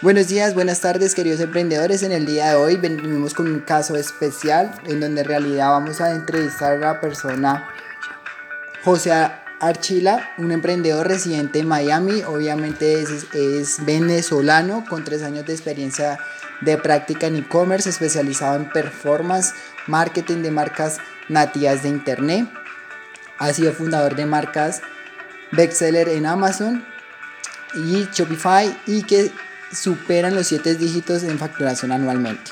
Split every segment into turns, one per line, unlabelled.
Buenos días, buenas tardes queridos emprendedores. En el día de hoy venimos con un caso especial en donde en realidad vamos a entrevistar a la persona José Archila, un emprendedor residente en Miami. Obviamente es, es venezolano con tres años de experiencia de práctica en e-commerce, especializado en performance, marketing de marcas nativas de internet. Ha sido fundador de marcas bestseller en Amazon y Shopify y que superan los 7 dígitos en facturación anualmente.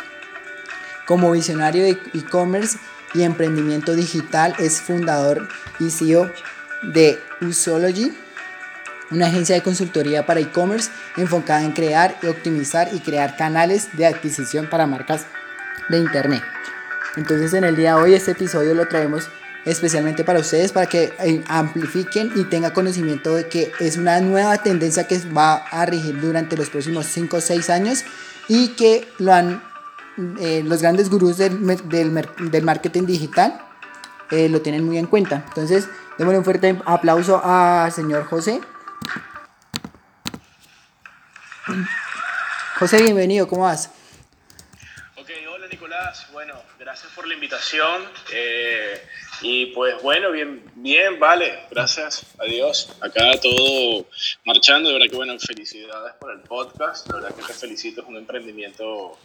Como visionario de e-commerce y emprendimiento digital, es fundador y CEO de Usology, una agencia de consultoría para e-commerce enfocada en crear optimizar y crear canales de adquisición para marcas de Internet. Entonces en el día de hoy este episodio lo traemos especialmente para ustedes, para que eh, amplifiquen y tengan conocimiento de que es una nueva tendencia que va a regir durante los próximos 5 o 6 años y que lo han, eh, los grandes gurús del, del, marketing digital eh, lo tienen muy en cuenta. Entonces, démosle un fuerte aplauso al señor José. José, bienvenido, ¿cómo vas?
Ok, hola Nicolás, bueno, gracias por la invitación. Y pues bueno, bien, bien, vale, gracias a Dios. Acá todo marchando, de verdad que bueno, felicidades por el podcast, de verdad que te felicito, es un emprendimiento,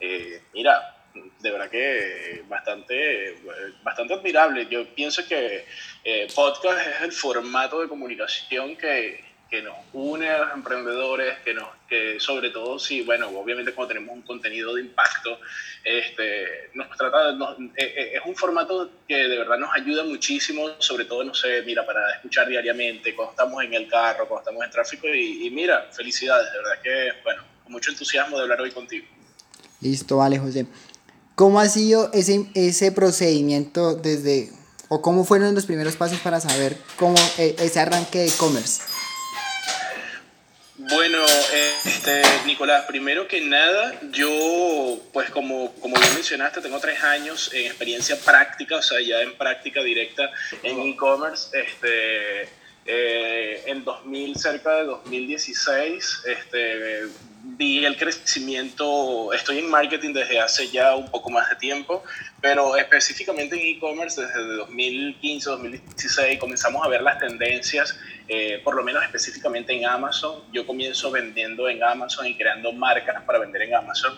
eh, mira, de verdad que bastante, bastante admirable. Yo pienso que eh, podcast es el formato de comunicación que, que nos une a los emprendedores, que, nos, que sobre todo si, bueno, obviamente cuando tenemos un contenido de impacto, este, nos trata, eh, eh, es un formato que de verdad nos ayuda muchísimo, sobre todo, no sé, mira, para escuchar diariamente, cuando estamos en el carro, cuando estamos en tráfico, y, y mira, felicidades, de verdad que, bueno, con mucho entusiasmo de hablar hoy contigo.
Listo, vale, José. ¿Cómo ha sido ese, ese procedimiento desde, o cómo fueron los primeros pasos para saber cómo eh, ese arranque de e-commerce?
Bueno, este, Nicolás, primero que nada, yo, pues como, como bien mencionaste, tengo tres años en experiencia práctica, o sea, ya en práctica directa en e-commerce. Este, eh, en 2000, cerca de 2016, este, vi el crecimiento, estoy en marketing desde hace ya un poco más de tiempo, pero específicamente en e-commerce desde 2015, 2016 comenzamos a ver las tendencias eh, por lo menos específicamente en Amazon. Yo comienzo vendiendo en Amazon y creando marcas para vender en Amazon.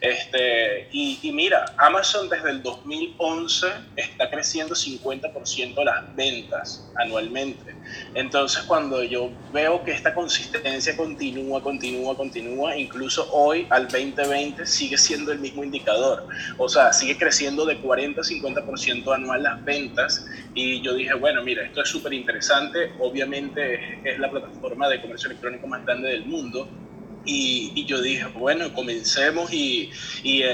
Este, y, y mira, Amazon desde el 2011 está creciendo 50% las ventas anualmente. Entonces, cuando yo veo que esta consistencia continúa, continúa, continúa, incluso hoy al 2020 sigue siendo el mismo indicador. O sea, sigue creciendo de 40 a 50% anual las ventas. Y yo dije, bueno, mira, esto es súper interesante. Obviamente, es la plataforma de comercio electrónico más grande del mundo. Y, yo dije, bueno, comencemos y, y,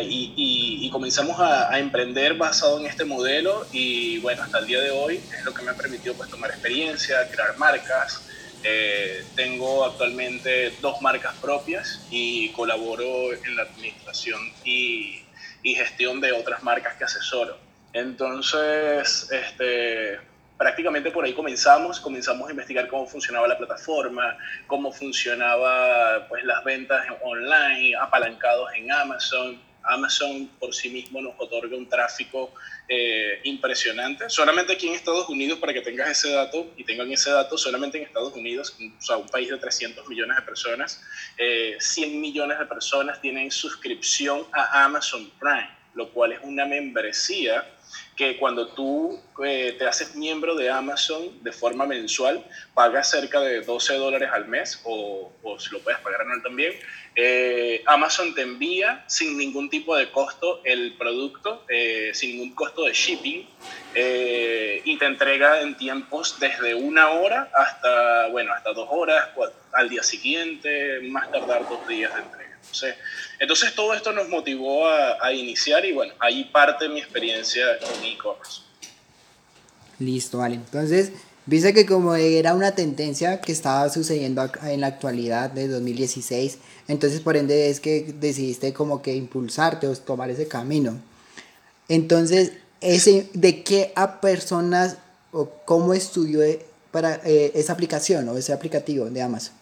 y comenzamos a, emprender basado en este modelo y bueno, hasta el día de hoy es lo que me ha permitido pues tomar experiencia, crear marcas. Eh, tengo actualmente dos marcas propias y colaboro en la administración y, gestión de otras marcas que asesoro. Entonces, este, prácticamente por ahí comenzamos, comenzamos a investigar cómo funcionaba la plataforma, cómo funcionaba pues las ventas online, apalancados en Amazon. Amazon por sí mismo nos otorga un tráfico eh, impresionante. Solamente aquí en Estados Unidos, para que tengas ese dato y tengan ese dato, solamente en Estados Unidos, o sea, un país de 300 millones de personas, 100 eh, millones de personas tienen suscripción a Amazon Prime, lo cual es una membresía que cuando tú eh, te haces miembro de Amazon de forma mensual, pagas cerca de 12 dólares al mes o, si lo puedes pagar anual también, eh, Amazon te envía sin ningún tipo de costo el producto, eh, sin ningún costo de shipping y te entrega en tiempos desde una hora hasta, bueno, hasta dos horas, al día siguiente, más tardar dos días de entrega. Entonces, todo esto nos motivó a, iniciar y bueno, ahí parte mi experiencia con e-commerce.
Listo, vale. Entonces, viste que como era una tendencia que estaba sucediendo en la actualidad de 2016, entonces por ende es que decidiste como que impulsarte o tomar ese camino. Entonces, ese, ¿de qué a personas o cómo estudió para eh, esa aplicación o ese aplicativo de Amazon?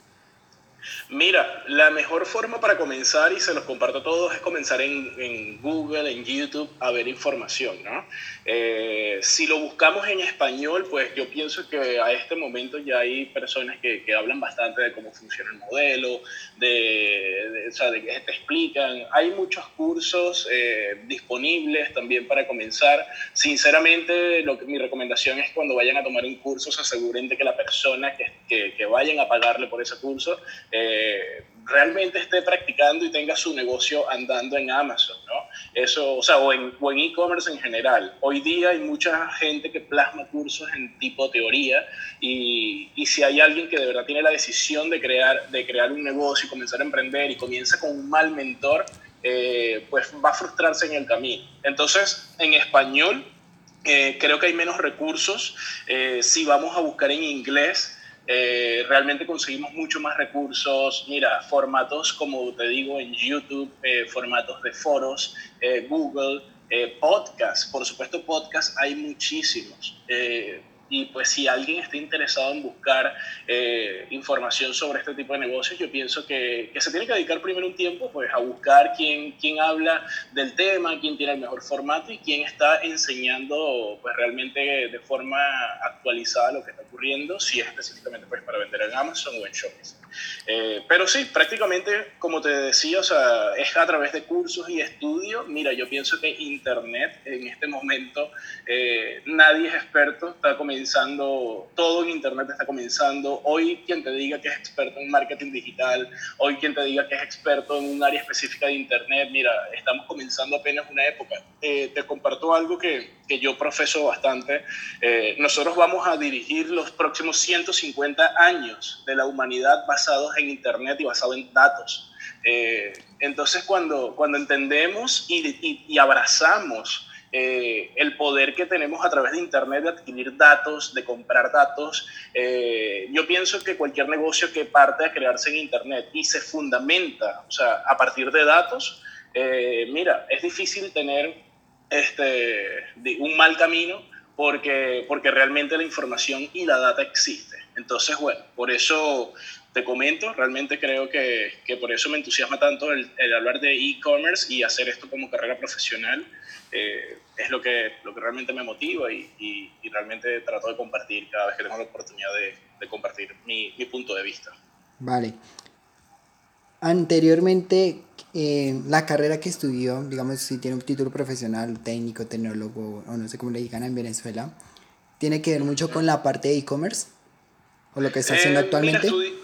Mira, la mejor forma para comenzar, y se los comparto a todos, es comenzar en, Google, en YouTube, a ver información, ¿no? Eh, si lo buscamos en español, pues yo pienso que a este momento ya hay personas que, hablan bastante de cómo funciona el modelo, de, o sea, de que te explican. Hay muchos cursos eh, disponibles también para comenzar. Sinceramente, lo que, mi recomendación es cuando vayan a tomar un curso, se aseguren de que la persona que, que, que vayan a pagarle por ese curso eh, realmente esté practicando y tenga su negocio andando en Amazon, ¿no? Eso, o sea, o en e-commerce en, general. Hoy día hay mucha gente que plasma cursos en tipo teoría y, y, si hay alguien que de verdad tiene la decisión de crear, de crear un negocio y comenzar a emprender y comienza con un mal mentor, eh, pues va a frustrarse en el camino. Entonces, en español, eh, creo que hay menos recursos. Eh, si vamos a buscar en inglés, eh, realmente conseguimos mucho más recursos. Mira, formatos como te digo en YouTube, eh, formatos de foros, eh, Google, podcast. Por supuesto, podcast hay muchísimos. Y pues si alguien está interesado en buscar eh, información sobre este tipo de negocios, yo pienso que, que, se tiene que dedicar primero un tiempo pues, a buscar quién, quién habla del tema, quién tiene el mejor formato y quién está enseñando pues, realmente de forma actualizada lo que está ocurriendo, si es específicamente pues, para vender en Amazon o en Shopify. Eh, pero sí, prácticamente, como te decía, o sea, es a través de cursos y estudios. Mira, yo pienso que Internet en este momento, eh, nadie es experto, está comenzando, todo en Internet está comenzando. Hoy quien te diga que es experto en marketing digital, hoy quien te diga que es experto en un área específica de Internet, mira, estamos comenzando apenas una época. Eh, te comparto algo que, que, yo profeso bastante. Eh, nosotros vamos a dirigir los próximos 150 años de la humanidad basados en Internet y basados en datos. Eh, entonces, cuando, cuando entendemos y, y, y abrazamos eh, el poder que tenemos a través de Internet de adquirir datos, de comprar datos. Eh, yo pienso que cualquier negocio que parte a crearse en Internet y se fundamenta, o sea, a partir de datos, eh, mira, es difícil tener este, un mal camino porque, porque realmente la información y la data existe. Entonces, bueno, por eso te comento, realmente creo que, que por eso me entusiasma tanto el, el hablar de e-commerce y hacer esto como carrera profesional. Eh, es lo que, lo que realmente me motiva y, y, y, realmente trato de compartir cada vez que tengo la oportunidad de, de compartir mi, mi, punto de vista.
Vale. Anteriormente, eh, la carrera que estudió, digamos, si tiene un título profesional, técnico, tecnólogo, o no sé cómo le digan en Venezuela, ¿tiene que ver mucho con la parte de e-commerce? ¿O lo que está haciendo
eh,
actualmente?
Mira,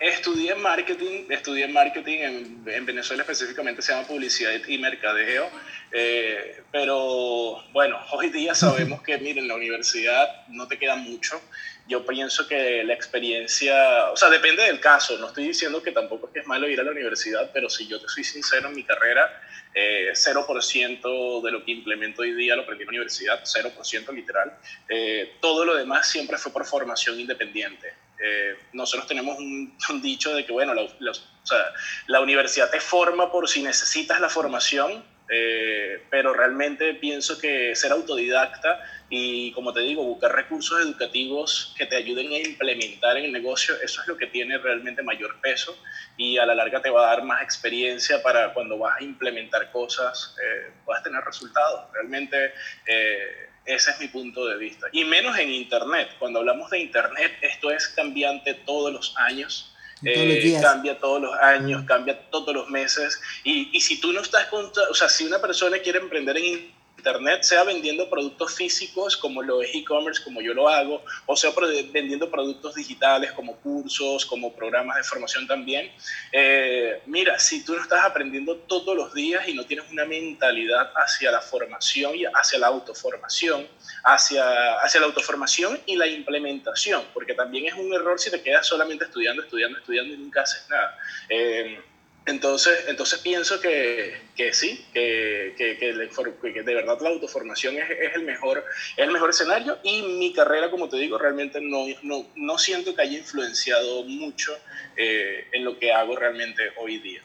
Estudié marketing, estudié marketing en, en, Venezuela específicamente se llama publicidad y mercadeo, eh, pero bueno, hoy día sabemos que, miren, la universidad no te queda mucho. Yo pienso que la experiencia, o sea, depende del caso, no estoy diciendo que tampoco es que es malo ir a la universidad, pero si yo te soy sincero en mi carrera, eh, 0% de lo que implemento hoy día lo aprendí en la universidad, 0% literal. Eh, todo lo demás siempre fue por formación independiente. Eh, nosotros tenemos un, un, dicho de que, bueno, la, la, o sea, la, universidad te forma por si necesitas la formación, eh, pero realmente pienso que ser autodidacta y, como te digo, buscar recursos educativos que te ayuden a implementar en el negocio, eso es lo que tiene realmente mayor peso y a la larga te va a dar más experiencia para cuando vas a implementar cosas, eh, puedas tener resultados. Realmente eh, ese es mi punto de vista. Y menos en Internet. Cuando hablamos de Internet, esto es cambiante todos los años. Eh, cambia todos los años, cambia todos los meses. Y, y si tú no estás con, o sea, si una persona quiere emprender en Internet, sea vendiendo productos físicos como lo es e-commerce, como yo lo hago, o sea vendiendo productos digitales como cursos, como programas de formación también. Eh, mira, si tú no estás aprendiendo todos los días y no tienes una mentalidad hacia la formación y hacia la autoformación, hacia, hacia la autoformación y la implementación, porque también es un error si te quedas solamente estudiando, estudiando, estudiando y nunca haces nada. Eh, entonces, entonces pienso que, que sí, que, que, que, de verdad la autoformación es, es, el mejor, es el mejor escenario y mi carrera, como te digo, realmente no, no, no siento que haya influenciado mucho eh, en lo que hago realmente hoy día.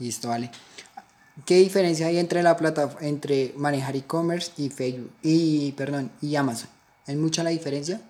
Listo, vale. ¿Qué diferencia hay entre la plata, entre manejar e-commerce y Facebook y perdón y Amazon? ¿Es mucha la diferencia?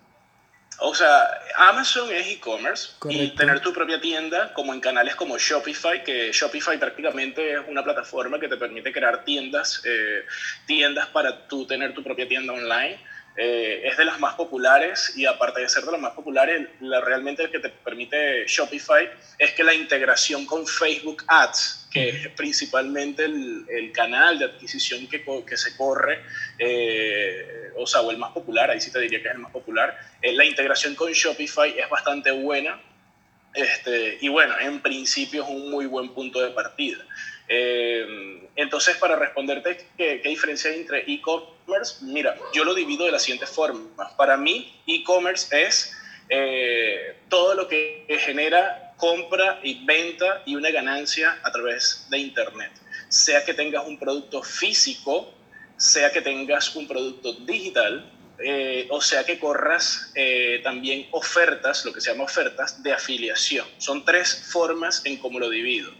O sea, Amazon es e-commerce y tener tu propia tienda como en canales como Shopify, que Shopify prácticamente es una plataforma que te permite crear tiendas, eh, tiendas para tú tener tu propia tienda online. Eh, es de las más populares y aparte de ser de las más populares, la, realmente lo que te permite Shopify es que la integración con Facebook Ads, que es principalmente el, el canal de adquisición que, que se corre, eh, o sea, o el más popular, ahí sí te diría que es el más popular, eh, la integración con Shopify es bastante buena. Este, y bueno, en principio es un muy buen punto de partida. Eh, entonces, para responderte qué, qué diferencia hay entre e-commerce, mira, yo lo divido de la siguiente forma. Para mí, e-commerce es eh, todo lo que genera compra y venta y una ganancia a través de Internet. Sea que tengas un producto físico, sea que tengas un producto digital, eh, o sea que corras eh, también ofertas, lo que se llama ofertas de afiliación. Son tres formas en cómo lo divido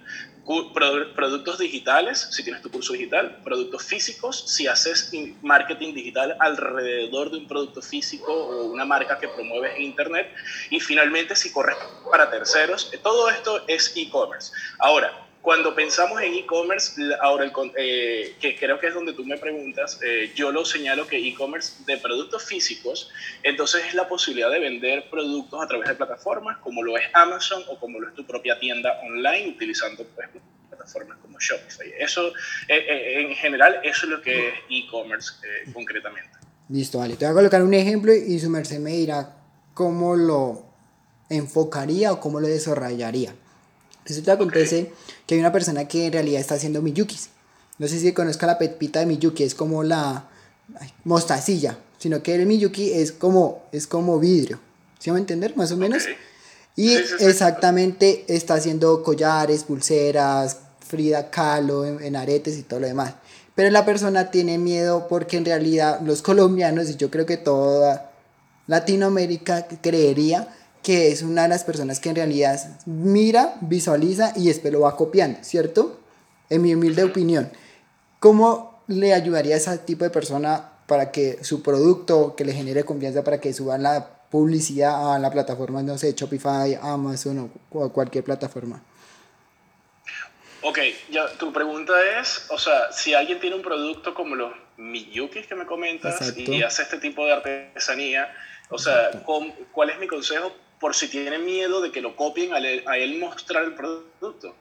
productos digitales, si tienes tu curso digital, productos físicos, si haces marketing digital alrededor de un producto físico o una marca que promueves en Internet, y finalmente si corres para terceros, todo esto es e-commerce. Ahora, cuando pensamos en e-commerce, ahora eh, que creo que es donde tú me preguntas, eh, yo lo señalo que e-commerce de productos físicos, entonces es la posibilidad de vender productos a través de plataformas como lo es Amazon o como lo es tu propia tienda online utilizando pues, plataformas como Shopify. Eso, eh, en general, eso es lo que es e-commerce concretamente.
Listo, vale. Te voy a colocar un ejemplo y su merced me dirá cómo lo enfocaría o cómo lo desarrollaría. Eso te acontece que hay una persona que en realidad está haciendo miyukis. No sé si conozca la pepita de miyuki, es como la mostacilla, sino que el miyuki es como, es como vidrio. ¿Sí me entender? Más o menos. Y exactamente está haciendo collares, pulseras, Frida Kahlo en, aretes y todo lo demás. Pero la persona tiene miedo porque en realidad los colombianos, y yo creo que toda Latinoamérica creería que es una de las personas que en realidad mira, visualiza y después lo va copiando, ¿cierto? En mi humilde opinión. ¿Cómo le ayudaría a ese tipo de persona para que su producto, que le genere confianza para que suban la publicidad a la plataforma, no sé, Shopify, Amazon o cualquier plataforma?
Ok, ya, tu pregunta es, o sea, si alguien tiene un producto como los Miyukis que me comentas y hace este tipo de artesanía, o sea, ¿cuál es mi consejo por si tiene miedo de que lo copien a él, mostrar el producto.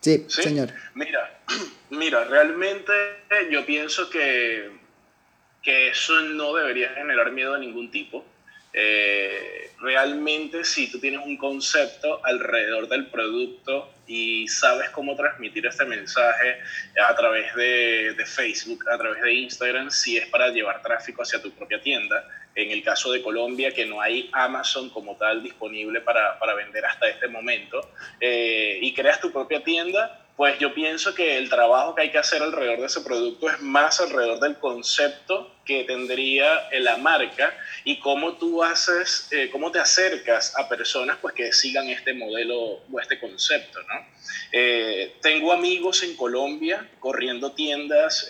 Sí, señor.
Mira, mira, realmente yo pienso que, que eso no debería generar miedo de ningún tipo. Eh, realmente si tú tienes un concepto alrededor del producto y sabes cómo transmitir este mensaje a través de, de Facebook, a través de Instagram, si es para llevar tráfico hacia tu propia tienda, en el caso de Colombia, que no hay Amazon como tal disponible para, para vender hasta este momento, eh, y creas tu propia tienda, pues yo pienso que el trabajo que hay que hacer alrededor de ese producto es más alrededor del concepto que tendría la marca y cómo tú haces, eh, cómo te acercas a personas pues que sigan este modelo o este concepto, ¿no? Eh, tengo amigos en Colombia corriendo tiendas,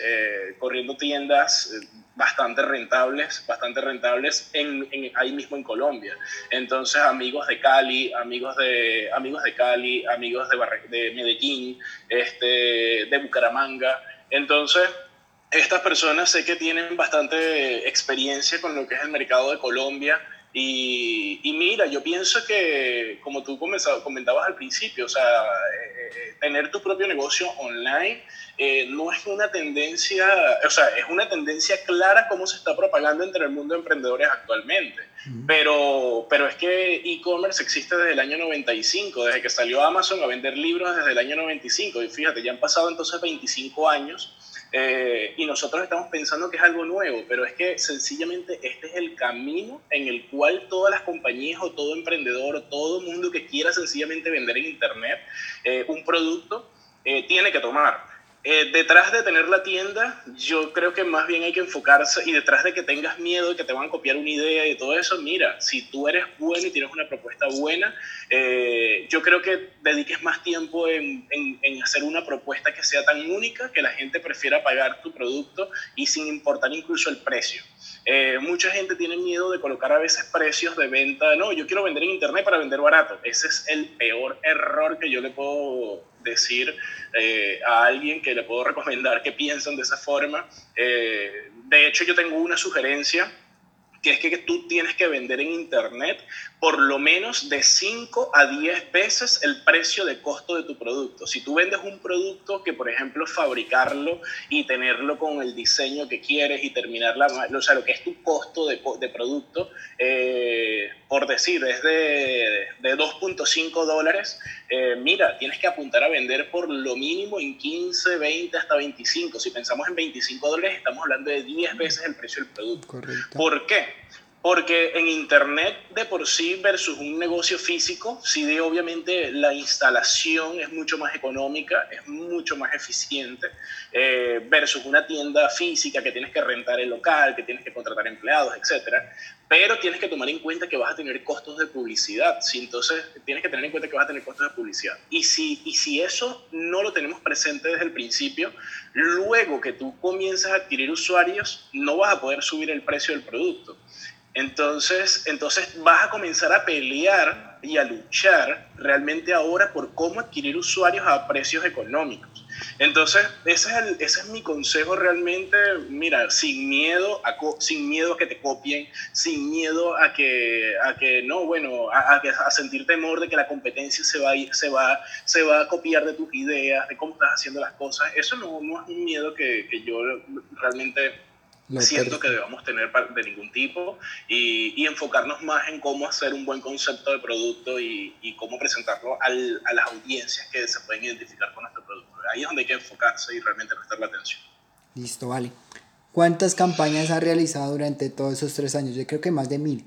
corriendo tiendas bastante rentables, bastante rentables en, ahí mismo en Colombia. Entonces, amigos de Cali, amigos de, amigos de Cali, amigos de, de Medellín, este, de Bucaramanga. Entonces, estas personas sé que tienen bastante experiencia con lo que es el mercado de Colombia y, y, mira, yo pienso que, como tú comentabas al principio, o sea, eh, eh, tener tu propio negocio online eh, no es una tendencia, o sea, es una tendencia clara como se está propagando entre el mundo de emprendedores actualmente. pero, pero es que e-commerce existe desde el año 95, desde que salió Amazon a vender libros desde el año 95. Y fíjate, ya han pasado entonces 25 años eh, y nosotros estamos pensando que es algo nuevo, pero es que sencillamente este es el camino en el cual todas las compañías o todo emprendedor o todo mundo que quiera sencillamente vender en Internet eh, un producto eh, tiene que tomar. Eh, detrás de tener la tienda, yo creo que más bien hay que enfocarse y detrás de que tengas miedo de que te van a copiar una idea y todo eso, mira, si tú eres bueno y tienes una propuesta buena, eh, yo creo que dediques más tiempo en, en, hacer una propuesta que sea tan única que la gente prefiera pagar tu producto y sin importar incluso el precio. Eh, mucha gente tiene miedo de colocar a veces precios de venta. No, yo quiero vender en internet para vender barato. Ese es el peor error que yo le puedo decir eh, a alguien que le puedo recomendar que piensen de esa forma. Eh, de hecho, yo tengo una sugerencia que es que tú tienes que vender en internet por lo menos de 5 a 10 veces el precio de costo de tu producto. Si tú vendes un producto que, por ejemplo, fabricarlo y tenerlo con el diseño que quieres y terminarla, o sea, lo que es tu costo de, de producto, eh, por decir, es de, de 2.5 dólares, eh, mira, tienes que apuntar a vender por lo mínimo en 15, 20, hasta 25. Si pensamos en 25 dólares, estamos hablando de 10 veces el precio del producto. Correcto. ¿Por qué? Porque en Internet de por sí versus un negocio físico, sí de obviamente la instalación es mucho más económica, es mucho más eficiente, eh, versus una tienda física que tienes que rentar el local, que tienes que contratar empleados, etc. Pero tienes que tomar en cuenta que vas a tener costos de publicidad, ¿sí? entonces tienes que tener en cuenta que vas a tener costos de publicidad. Y si, y si eso no lo tenemos presente desde el principio, luego que tú comienzas a adquirir usuarios, no vas a poder subir el precio del producto. Entonces, entonces vas a comenzar a pelear y a luchar realmente ahora por cómo adquirir usuarios a precios económicos. Entonces, ese es, el, ese es mi consejo realmente, mira, sin miedo, a, sin miedo a que te copien, sin miedo a que, a que no, bueno, a, sentir temor de que la competencia se va, a se, va, se va a copiar de tus ideas, de cómo estás haciendo las cosas. Eso no, no es un miedo que, que yo realmente siento que debamos tener de ningún tipo y, y, enfocarnos más en cómo hacer un buen concepto de producto y, y cómo presentarlo al, a las audiencias que se pueden identificar con nuestro producto. Ahí es donde hay que enfocarse y realmente prestar la atención.
Listo, vale. ¿Cuántas campañas ha realizado durante todos esos tres años? Yo creo que más de mil.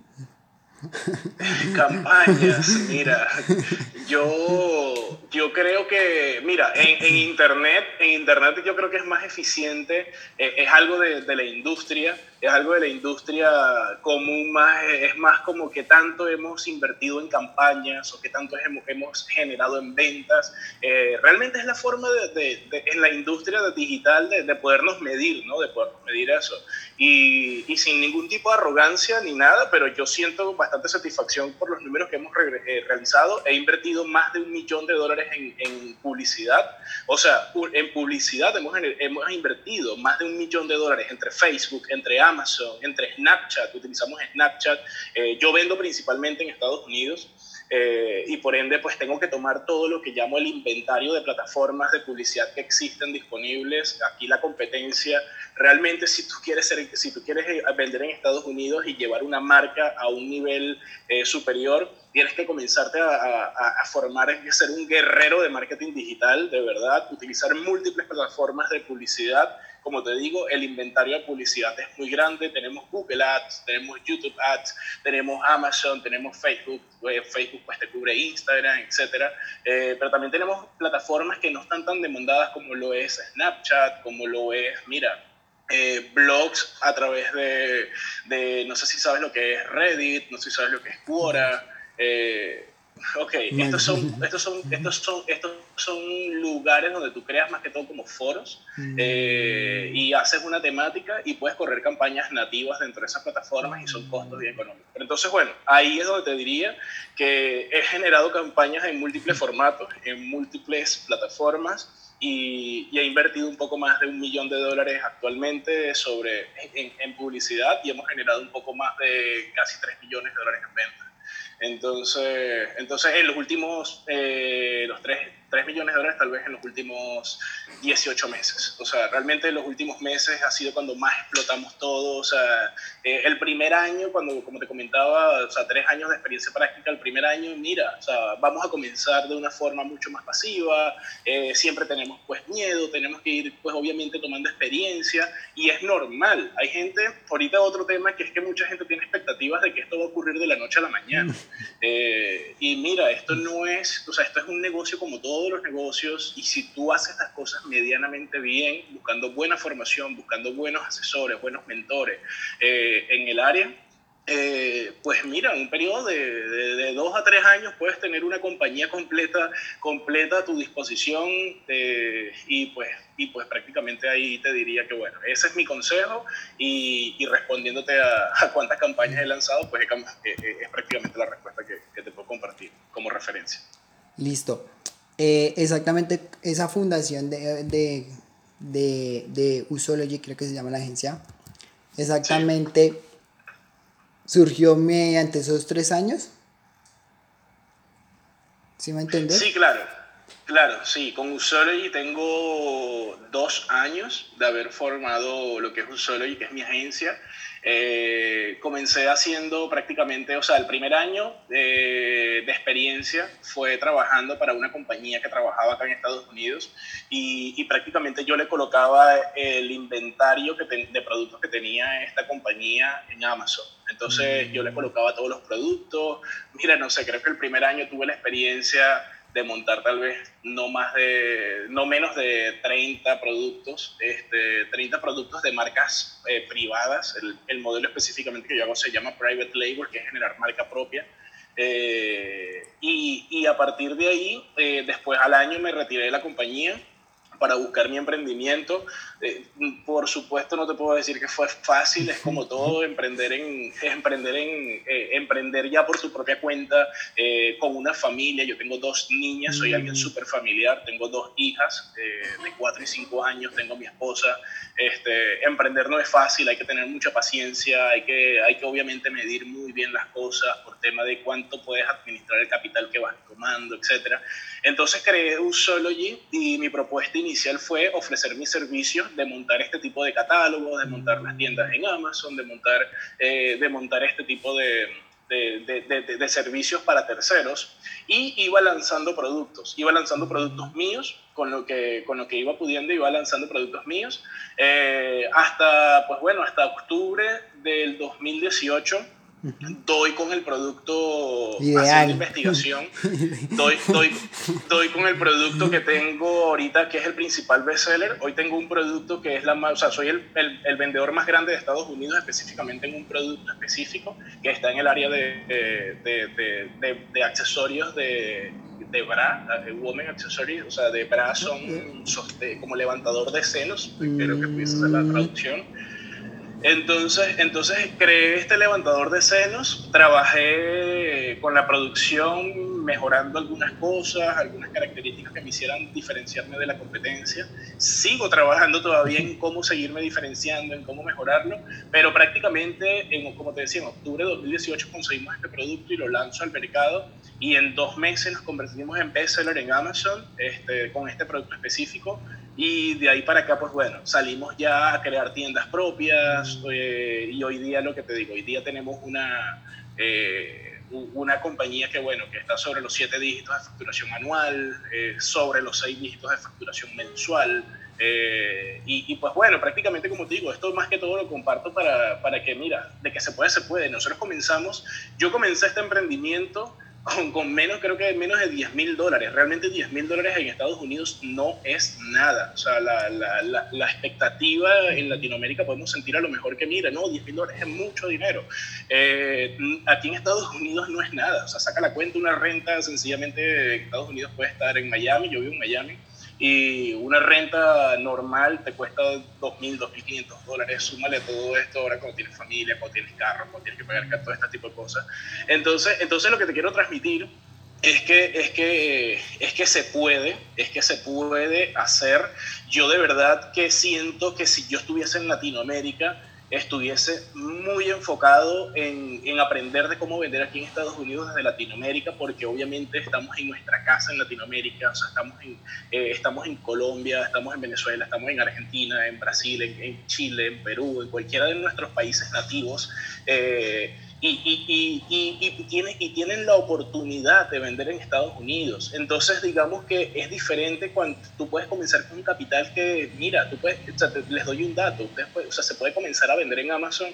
Campañas, mira, yo, yo creo que, mira, en, en, Internet, en Internet yo creo que es más eficiente, eh, es algo de, de, la industria, es algo de la industria común, más, es más como que tanto hemos invertido en campañas o que tanto hemos, hemos generado en ventas. Eh, realmente es la forma de, de, en la industria digital de, podernos medir, ¿no? De podernos medir eso. Y, y, sin ningún tipo de arrogancia ni nada, pero yo siento bastante satisfacción por los números que hemos eh, realizado. He invertido más de un millón de dólares en, en publicidad. O sea, en publicidad hemos, hemos invertido más de un millón de dólares entre Facebook, entre Amazon, entre Snapchat, utilizamos Snapchat. Eh, yo vendo principalmente en Estados Unidos. Eh, y por ende pues tengo que tomar todo lo que llamo el inventario de plataformas de publicidad que existen disponibles. Aquí la competencia, realmente si tú quieres, si tú quieres eh, vender en Estados Unidos y llevar una marca a un nivel eh, superior, tienes que comenzarte a, a, a formar, ser un guerrero de marketing digital, de verdad, utilizar múltiples plataformas de publicidad como te digo, el inventario de publicidad es muy grande. Tenemos Google Ads, tenemos YouTube Ads, tenemos Amazon, tenemos Facebook. Eh, Facebook pues te cubre Instagram, etc. Eh, pero también tenemos plataformas que no están tan demandadas como lo es Snapchat, como lo es, mira, eh, blogs a través de, no sé si sabes lo que es Reddit, no sé si sabes lo que es Quora. Ok, estos son, estos, son, estos, son, estos son lugares donde tú creas más que todo como foros mm. eh, y haces una temática y puedes correr campañas nativas dentro de esas plataformas y son costos bien económicos. entonces, bueno, ahí es donde te diría que he generado campañas en múltiples formatos, en múltiples plataformas y, y, he invertido un poco más de un millón de dólares actualmente sobre, en, en publicidad y hemos generado un poco más de casi 3 millones de dólares en ventas. Entonces, entonces en los últimos, eh, los tres, 3 millones de dólares tal vez en los últimos 18 meses. O sea, realmente en los últimos meses ha sido cuando más explotamos todo. O sea, eh, el primer año, cuando, como te comentaba, o sea, tres años de experiencia práctica, el primer año, mira, o sea, vamos a comenzar de una forma mucho más pasiva, eh, siempre tenemos pues miedo, tenemos que ir pues obviamente tomando experiencia y es normal. Hay gente, ahorita otro tema que es que mucha gente tiene expectativas de que esto va a ocurrir de la noche a la mañana. Eh, y mira, esto no es, o sea, esto es un negocio como todo todos los negocios y si tú haces las cosas medianamente bien, buscando buena formación, buscando buenos asesores, buenos mentores eh, en el área, eh, pues mira, en un periodo de, dos a tres años puedes tener una compañía completa, completa a tu disposición eh, y, pues, y pues prácticamente ahí te diría que bueno, ese es mi consejo y, respondiéndote a, cuántas campañas he lanzado, pues es, prácticamente la respuesta que, te puedo compartir como referencia.
Listo. Eh, exactamente esa fundación de, de, de, Usology, creo que se llama la agencia, exactamente surgió mediante esos tres años. ¿Sí me entiendes?
Sí, claro. Claro, sí, con Usology tengo dos años de haber formado lo que es Usology, que es mi agencia. Eh, comencé haciendo prácticamente, o sea, el primer año de, experiencia fue trabajando para una compañía que trabajaba acá en Estados Unidos y, prácticamente yo le colocaba el inventario que de productos que tenía esta compañía en Amazon. Entonces yo le colocaba todos los productos. Mira, no sé, creo que el primer año tuve la experiencia de montar tal vez no más de, no menos de 30 productos, este, 30 productos de marcas eh, privadas. El, el, modelo específicamente que yo hago se llama Private Label, que es generar marca propia. Eh, y, y, a partir de ahí, eh, después al año me retiré de la compañía para buscar mi emprendimiento. Eh, por supuesto no te puedo decir que fue fácil, es como todo emprender en emprender en eh, emprender ya por tu propia cuenta eh, con una familia. Yo tengo dos niñas, soy alguien mm. súper familiar, tengo dos hijas de 4 y 5 años, tengo mi esposa. Este, emprender no es fácil, hay que tener mucha paciencia, hay que, hay que obviamente medir muy bien las cosas por tema de cuánto puedes administrar el capital que vas tomando, etc. Entonces creé un solo y mi propuesta inicial fue ofrecer mis servicios de montar este tipo de catálogos, de montar las tiendas en Amazon, de montar, eh, de montar este tipo de, de, de, servicios para terceros. Y iba lanzando productos, iba lanzando productos míos con lo que, con lo que iba pudiendo, iba lanzando productos míos eh, hasta, pues bueno, hasta octubre del 2018 doy con el producto haciendo investigación, doy, doy, doy, con el producto que tengo ahorita, que es el principal bestseller. Hoy tengo un producto que es la más, o sea, soy el, el, el, vendedor más grande de Estados Unidos, específicamente en un producto específico que está en el área de, de, de, de accesorios de, de bra, women accessories, o sea, de bra son como levantador de senos, creo que pudiese ser la traducción entonces, entonces creé este levantador de senos, trabajé con la producción mejorando algunas cosas, algunas características que me hicieran diferenciarme de la competencia. Sigo trabajando todavía en cómo seguirme diferenciando, en cómo mejorarlo, pero prácticamente, en, como te decía, en octubre de 2018 conseguimos este producto y lo lanzo al mercado y en dos meses nos convertimos en bestseller en Amazon este, con este producto específico y de ahí para acá, pues bueno, salimos ya a crear tiendas propias eh, y hoy día lo que te digo, hoy día tenemos una, eh, una compañía que bueno, que está sobre los siete dígitos de facturación anual, eh, sobre los seis dígitos de facturación mensual. y, y, pues bueno, prácticamente como te digo, esto más que todo lo comparto para, para que, mira, de que se puede, se puede. Nosotros comenzamos, yo comencé este emprendimiento con, menos, creo que menos de 10 mil dólares. Realmente 10 mil dólares en Estados Unidos no es nada. O sea, la, la, la, expectativa en Latinoamérica podemos sentir a lo mejor que, mira, no, 10 mil dólares es mucho dinero. Eh, aquí en Estados Unidos no es nada. O sea, saca la cuenta una renta, sencillamente en Estados Unidos puede estar en Miami, yo vivo en Miami, y una renta normal te cuesta 2.000, 2.500 dólares, súmale todo esto ahora cuando tienes familia, cuando tienes carro, cuando tienes que pagar todo este tipo de cosas. Entonces, entonces lo que te quiero transmitir es que, es, que, es que se puede, es que se puede hacer. Yo de verdad que siento que si yo estuviese en Latinoamérica, estuviese muy enfocado en, en, aprender de cómo vender aquí en Estados Unidos desde Latinoamérica, porque obviamente estamos en nuestra casa en Latinoamérica, o sea, estamos en, eh, estamos en Colombia, estamos en Venezuela, estamos en Argentina, en Brasil, en, Chile, en Perú, en cualquiera de nuestros países nativos. Eh, y, y, y, tienen, y tienen la oportunidad de vender en Estados Unidos. Entonces, digamos que es diferente cuando tú puedes comenzar con un capital que, mira, tú puedes, o sea, les doy un dato, ustedes o sea, se puede comenzar a vender en Amazon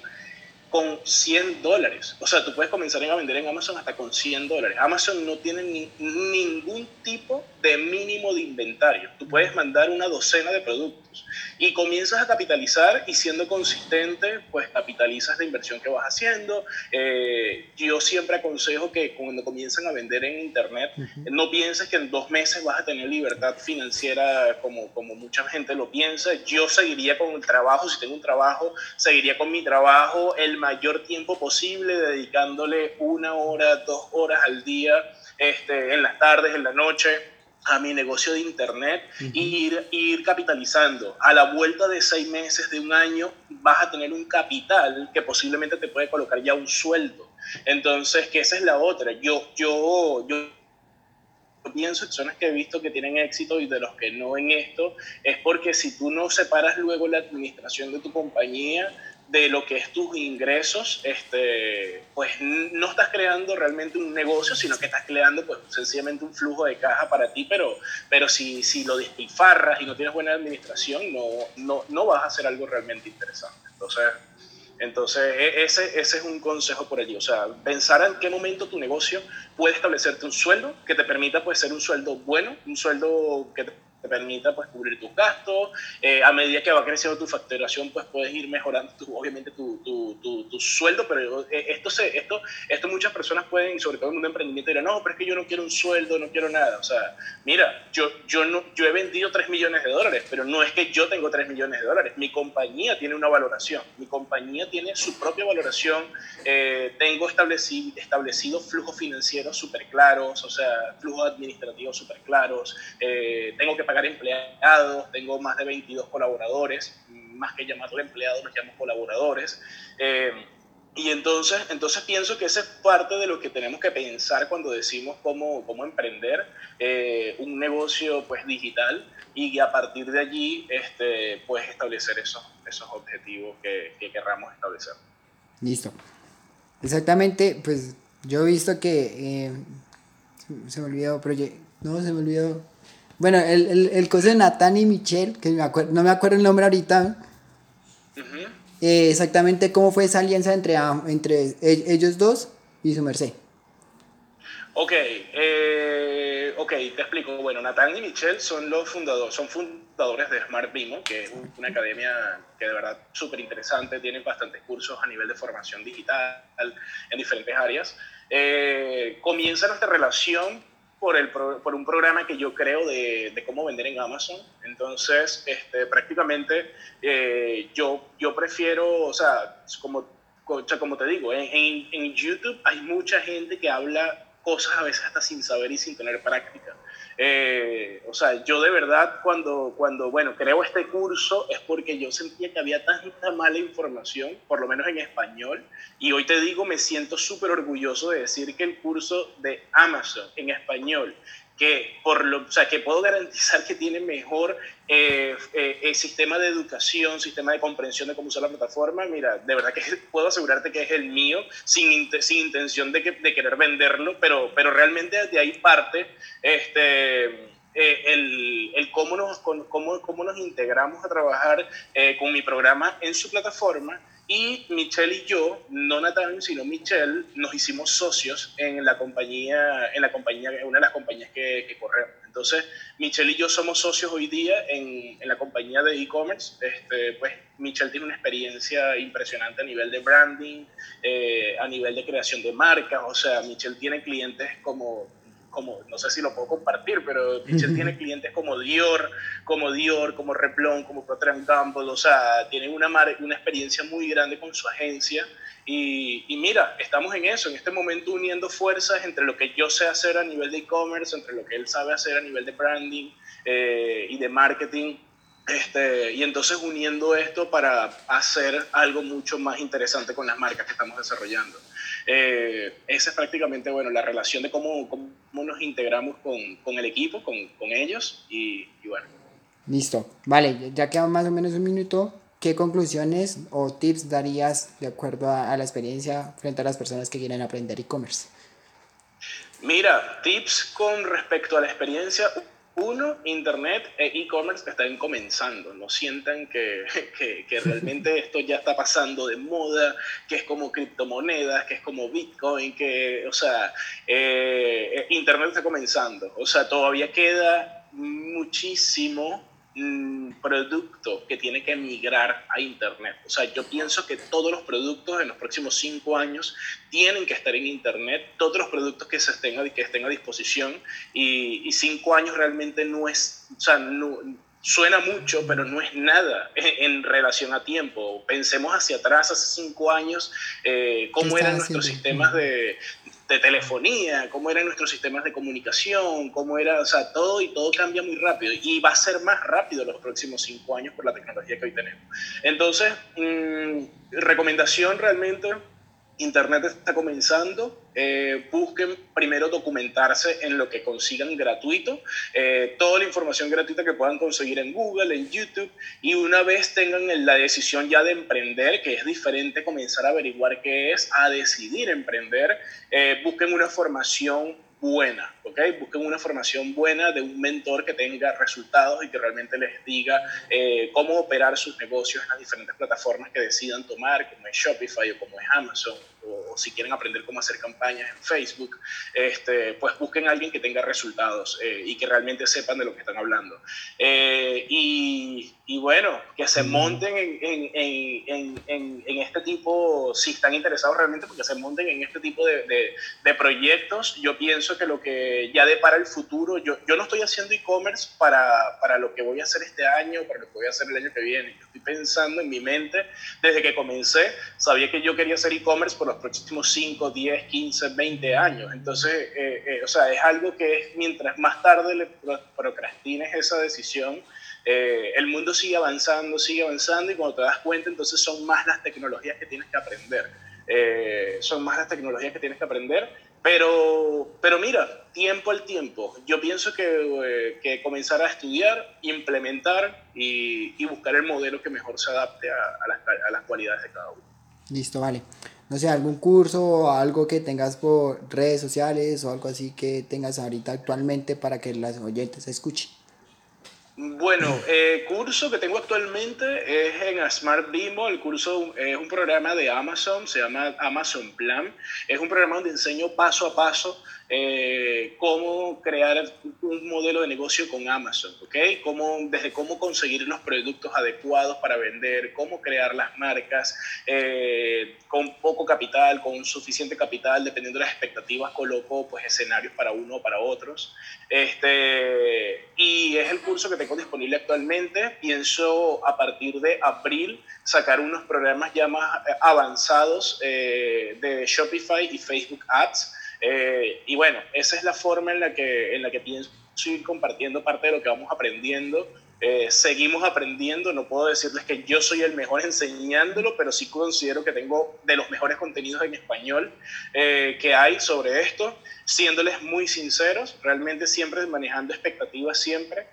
con 100 dólares. O sea, tú puedes comenzar a vender en Amazon hasta con 100 dólares. Amazon no tiene ni, ningún tipo de mínimo de inventario. Tú puedes mandar una docena de productos y comienzas a capitalizar y siendo consistente, pues capitalizas la inversión que vas haciendo. Eh, yo siempre aconsejo que cuando comienzan a vender en Internet, no pienses que en dos meses vas a tener libertad financiera como, como mucha gente lo piensa. Yo seguiría con el trabajo, si tengo un trabajo, seguiría con mi trabajo el mayor tiempo posible, dedicándole una hora, dos horas al día, este, en las tardes, en la noche a mi negocio de internet y ir, ir capitalizando. A la vuelta de seis meses, de un año, vas a tener un capital que posiblemente te puede colocar ya un sueldo. Entonces, que esa es la otra. Yo, yo, yo pienso, personas que he visto que tienen éxito y de los que no en esto, es porque si tú no separas luego la administración de tu compañía, de lo que es tus ingresos, este, pues no estás creando realmente un negocio, sino que estás creando pues sencillamente un flujo de caja para ti, pero, pero si, si lo despilfarras y no tienes buena administración, no, no, no vas a hacer algo realmente interesante. Entonces, entonces e, ese, ese es un consejo por allí, o sea, pensar en qué momento tu negocio puede establecerte un sueldo que te permita pues ser un sueldo bueno, un sueldo que te te permita pues cubrir tus gastos. Eh, a medida que va creciendo tu facturación, pues puedes ir mejorando tu, obviamente tu, tu, tu, sueldo, pero eh, esto, se, esto, esto muchas personas pueden, sobre todo en un emprendimiento, dirán, no, pero es que yo no quiero un sueldo, no quiero nada. O sea, mira, yo, yo, no, yo he vendido 3 millones de dólares, pero no es que yo tengo 3 millones de dólares, mi compañía tiene una valoración, mi compañía tiene su propia valoración, eh, tengo establecido, establecido flujos financieros súper claros, o sea, flujos administrativos súper claros, tengo que empleados, tengo más de 22 colaboradores, más que llamarlo empleados, los llamo colaboradores. Eh, y entonces, entonces pienso que esa es parte de lo que tenemos que pensar cuando decimos cómo, cómo emprender eh, un negocio pues, digital y a partir de allí este, pues, establecer esos, esos objetivos que, que querramos establecer.
Listo. Exactamente, pues yo he visto que... Eh, se me olvidó, no, se me olvidó bueno, el, el, el coso de Nathan y Michelle, que me no me acuerdo el nombre ahorita. Eh, exactamente cómo fue esa alianza entre, entre e, ellos dos y su merced.
Ok, eh, ok, te explico. Bueno, Nathan y Michelle son los fundadores, son fundadores de Smart Bimo, que es una academia que de verdad súper interesante, tienen bastantes cursos a nivel de formación digital en diferentes áreas. Eh, comienza nuestra relación por, el, por un programa que yo creo de, de cómo vender en Amazon. Entonces, este, prácticamente eh, yo, yo prefiero, o sea, como, como te digo, en, en YouTube hay mucha gente que habla cosas a veces hasta sin saber y sin tener práctica. Eh, o sea, yo de verdad cuando, cuando, bueno, creo este curso es porque yo sentía que había tanta mala información, por lo menos en español, y hoy te digo, me siento súper orgulloso de decir que el curso de Amazon en español que, por lo, o sea, que puedo garantizar que tiene mejor eh, eh, el sistema de educación, sistema de comprensión de cómo usar la plataforma, mira, de verdad que puedo asegurarte que es el mío, sin, sin intención de, que, de, querer venderlo, pero, pero realmente de ahí parte este, eh, el, el, cómo, nos, cómo, cómo nos integramos a trabajar con mi programa en su plataforma y Michelle y yo, no Nathan, sino Michelle, nos hicimos socios en la compañía, en la compañía, una de las compañías que, que corremos. Entonces, Michelle y yo somos socios hoy día en, en la compañía de e-commerce. Este, pues Michelle tiene una experiencia impresionante a nivel de branding, eh, a nivel de creación de marcas. O sea, Michelle tiene clientes como como, no sé si lo puedo compartir, pero Michelle tiene clientes como Dior, como Dior, como Replon, como Procter Gamble, o sea, tienen una, una experiencia muy grande con su agencia. Y, y, mira, estamos en eso, en este momento uniendo fuerzas entre lo que yo sé hacer a nivel de e-commerce, entre lo que él sabe hacer a nivel de branding eh, y de marketing. Este, y entonces uniendo esto para hacer algo mucho más interesante con las marcas que estamos desarrollando. Eh, esa es prácticamente bueno, la relación de cómo, cómo nos integramos con, con el equipo, con, con ellos y, y, bueno.
Listo, vale, ya queda más o menos un minuto. ¿Qué conclusiones o tips darías de acuerdo a, a la experiencia frente a las personas que quieren aprender e-commerce?
Mira, tips con respecto a la experiencia. Uno, Internet e e-commerce están comenzando, no sientan que, que, realmente esto ya está pasando de moda, que es como criptomonedas, que es como Bitcoin, que, o sea, eh, Internet está comenzando, o sea, todavía queda muchísimo producto que tiene que migrar a Internet. O sea, yo pienso que todos los productos en los próximos cinco años tienen que estar en Internet, todos los productos que, se estén, a, que estén a disposición y, cinco años realmente no es, o sea, no, suena mucho, pero no es nada en, relación a tiempo. Pensemos hacia atrás, hace cinco años, eh, cómo eran nuestros sistemas de, de telefonía, cómo eran nuestros sistemas de comunicación, cómo era, o sea, todo y todo cambia muy rápido y va a ser más rápido los próximos cinco años por la tecnología que hoy tenemos. Entonces, mm, recomendación realmente Internet está comenzando. Eh, busquen primero documentarse en lo que consigan gratuito, eh, toda la información gratuita que puedan conseguir en Google, en YouTube, y una vez tengan la decisión ya de emprender, que es diferente comenzar a averiguar qué es, a decidir emprender, eh, busquen una formación buena, ¿ok? Busquen una formación buena de un mentor que tenga resultados y que realmente les diga eh, cómo operar sus negocios en las diferentes plataformas que decidan tomar, como es Shopify o como es Amazon, o, si quieren aprender cómo hacer campañas en Facebook, este, pues busquen a alguien que tenga resultados eh, y que realmente sepan de lo que están hablando. Eh, y, y, bueno, que se monten en, en, en, en, este tipo, si están interesados realmente, porque se monten en este tipo de, de, de proyectos. Yo pienso que lo que ya de para el futuro, yo, yo no estoy haciendo e-commerce para, para lo que voy a hacer este año, para lo que voy a hacer el año que viene. Yo estoy pensando en mi mente, desde que comencé, sabía que yo quería hacer e-commerce por los próximos 5, 10, 15, 20 años. Entonces, eh, eh, o sea, es algo que es, mientras más tarde le procrastines esa decisión, eh, el mundo sigue avanzando, sigue avanzando y cuando te das cuenta, entonces son más las tecnologías que tienes que aprender. son más las tecnologías que tienes que aprender pero, pero mira, tiempo al tiempo. Yo pienso que, eh, que comenzar a estudiar, implementar y, y, buscar el modelo que mejor se adapte a, a, las, a, las, cualidades de cada uno.
Listo, vale. No sé, algún curso o algo que tengas por redes sociales o algo así que tengas ahorita actualmente para que las oyentes escuchen.
Bueno, el curso que tengo actualmente es en Smart Bimo. El curso es un programa de Amazon, se llama Amazon Plan. Es un programa donde enseño paso a paso eh, cómo crear un modelo de negocio con Amazon, ¿ok? Cómo, desde cómo conseguir los productos adecuados para vender, cómo crear las marcas eh, con poco capital, con suficiente capital, dependiendo de las expectativas, coloco pues escenarios para uno o para otros. Este, y es el curso que tengo disponible actualmente. Pienso a partir de abril sacar unos programas ya más eh, avanzados de Shopify y Facebook Ads eh, y bueno, esa es la forma en la, que, en la que pienso ir compartiendo parte de lo que vamos aprendiendo. Eh, seguimos aprendiendo, no puedo decirles que yo soy el mejor enseñándolo, pero sí considero que tengo de los mejores contenidos en español eh, que hay sobre esto, siéndoles muy sinceros, realmente siempre manejando expectativas, siempre.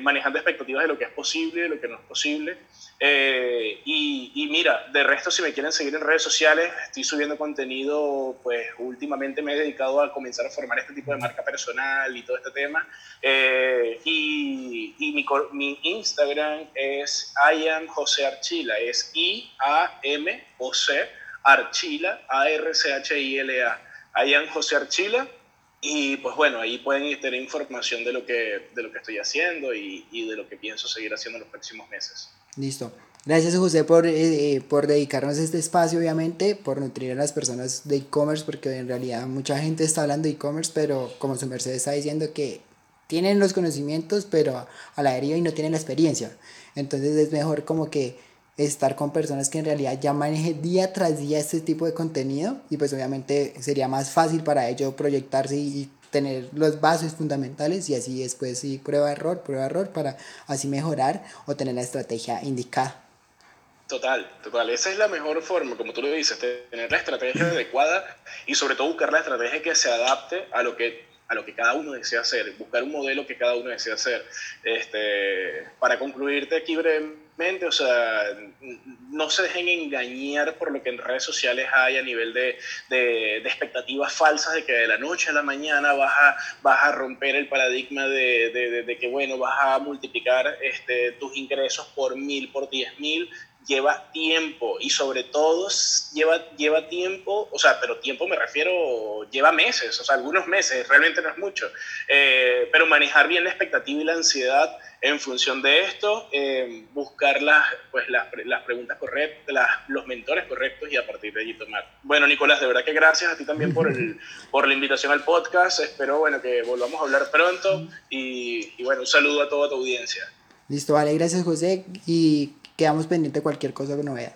Manejando expectativas de lo que es posible, de lo que no es posible. Eh, y, mira, de resto, si me quieren seguir en redes sociales, estoy subiendo contenido, pues últimamente me he dedicado a comenzar a formar este tipo de marca personal y todo este tema. Eh, y, y mi, mi, Instagram es I am José Archila, es I-A-M José Archila, A-R-C-H-I-L-A. I am José Archila. Y pues bueno, ahí pueden tener información de lo que, de lo que estoy haciendo y, y de lo que pienso seguir haciendo en los próximos meses.
Listo. Gracias José por, eh, por dedicarnos este espacio, obviamente, por nutrir a las personas de e-commerce, porque en realidad mucha gente está hablando de e-commerce, pero como su merced está diciendo que tienen los conocimientos, pero a la deriva y no tienen la experiencia. Entonces es mejor como que estar con personas que en realidad ya manejen día tras día este tipo de contenido y pues obviamente sería más fácil para ellos proyectarse y tener los bases fundamentales y así después sí prueba error, prueba error para así mejorar o tener la estrategia indicada.
Total, total. Esa es la mejor forma, como tú lo dices, tener la estrategia adecuada y sobre todo buscar la estrategia que se adapte a lo que a lo que cada uno desea hacer, buscar un modelo que cada uno desea hacer. Este, para concluirte aquí brevemente, o sea, no se dejen engañar por lo que en redes sociales hay a nivel de, de, expectativas falsas de que de la noche a la mañana vas a, vas a romper el paradigma de, de que, bueno, vas a multiplicar este, tus ingresos por mil, por diez mil lleva tiempo. Y sobre todo lleva, lleva tiempo, o sea, pero tiempo me refiero, lleva meses, o sea, algunos meses, realmente no es mucho, eh, pero manejar bien la expectativa y la ansiedad en función de esto, eh, buscar las, pues, las, las preguntas correctas, las, los mentores correctos y a partir de allí tomar. Bueno, Nicolás, de verdad que gracias a ti también por, el, por la invitación al podcast, espero bueno, que volvamos a hablar pronto y, y bueno, un saludo a toda tu audiencia.
Listo, vale, gracias José y quedamos pendientes de cualquier cosa que no vea.